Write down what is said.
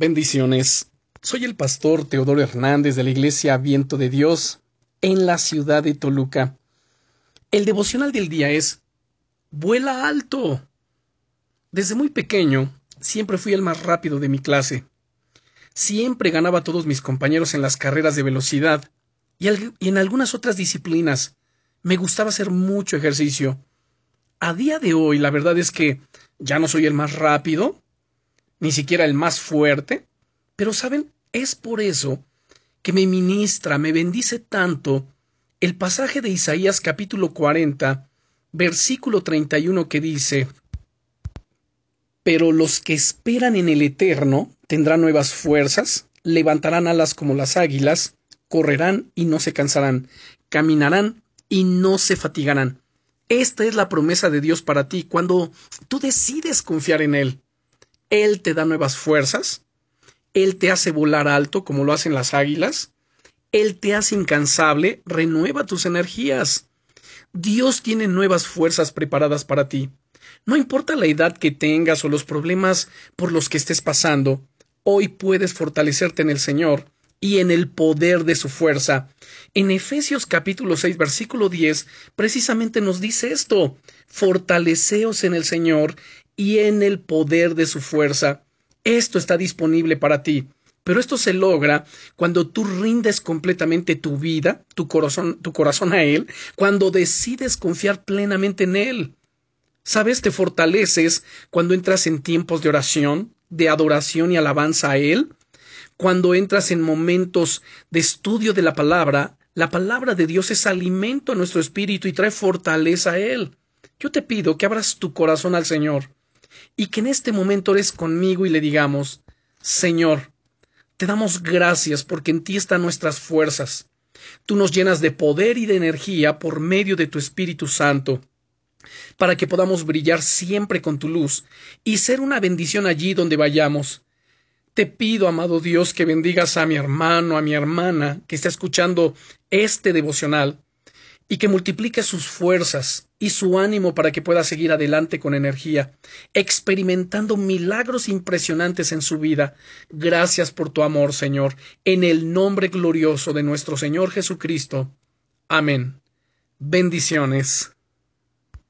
Bendiciones. Soy el pastor Teodoro Hernández de la Iglesia Viento de Dios en la ciudad de Toluca. El devocional del día es Vuela alto. Desde muy pequeño siempre fui el más rápido de mi clase. Siempre ganaba a todos mis compañeros en las carreras de velocidad y, en algunas otras disciplinas. Me gustaba hacer mucho ejercicio. A día de hoy la verdad es que ya no soy el más rápido, ni siquiera el más fuerte, pero saben, es por eso que me ministra, me bendice tanto el pasaje de Isaías capítulo 40, versículo 31 que dice, Pero los que esperan en el Eterno tendrán nuevas fuerzas, levantarán alas como las águilas, correrán y no se cansarán, caminarán y no se fatigarán. Esta es la promesa de Dios para ti cuando tú decides confiar en Él. Él te da nuevas fuerzas, Él te hace volar alto como lo hacen las águilas, Él te hace incansable, renueva tus energías. Dios tiene nuevas fuerzas preparadas para ti. No importa la edad que tengas o los problemas por los que estés pasando, hoy puedes fortalecerte en el Señor y en el poder de su fuerza. En Efesios capítulo 6 versículo 10 precisamente nos dice esto, fortaleceos en el Señor y en el poder de su fuerza. Esto está disponible para ti. Pero esto se logra cuando tú rindes completamente tu vida, tu corazón, tu corazón a Él, cuando decides confiar plenamente en Él. ¿Sabes? Te fortaleces cuando entras en tiempos de oración, de adoración y alabanza a Él, cuando entras en momentos de estudio de la palabra, la palabra de Dios es alimento a nuestro espíritu y trae fortaleza a Él. Yo te pido que abras tu corazón al Señor y que en este momento ores conmigo y le digamos, Señor, te damos gracias porque en ti están nuestras fuerzas. Tú nos llenas de poder y de energía por medio de tu Espíritu Santo, para que podamos brillar siempre con tu luz y ser una bendición allí donde vayamos. Te pido, amado Dios, que bendigas a mi hermano, a mi hermana que está escuchando este devocional y que multiplique sus fuerzas y su ánimo para que pueda seguir adelante con energía, experimentando milagros impresionantes en su vida. Gracias por tu amor, Señor, en el nombre glorioso de nuestro Señor Jesucristo. Amén. Bendiciones.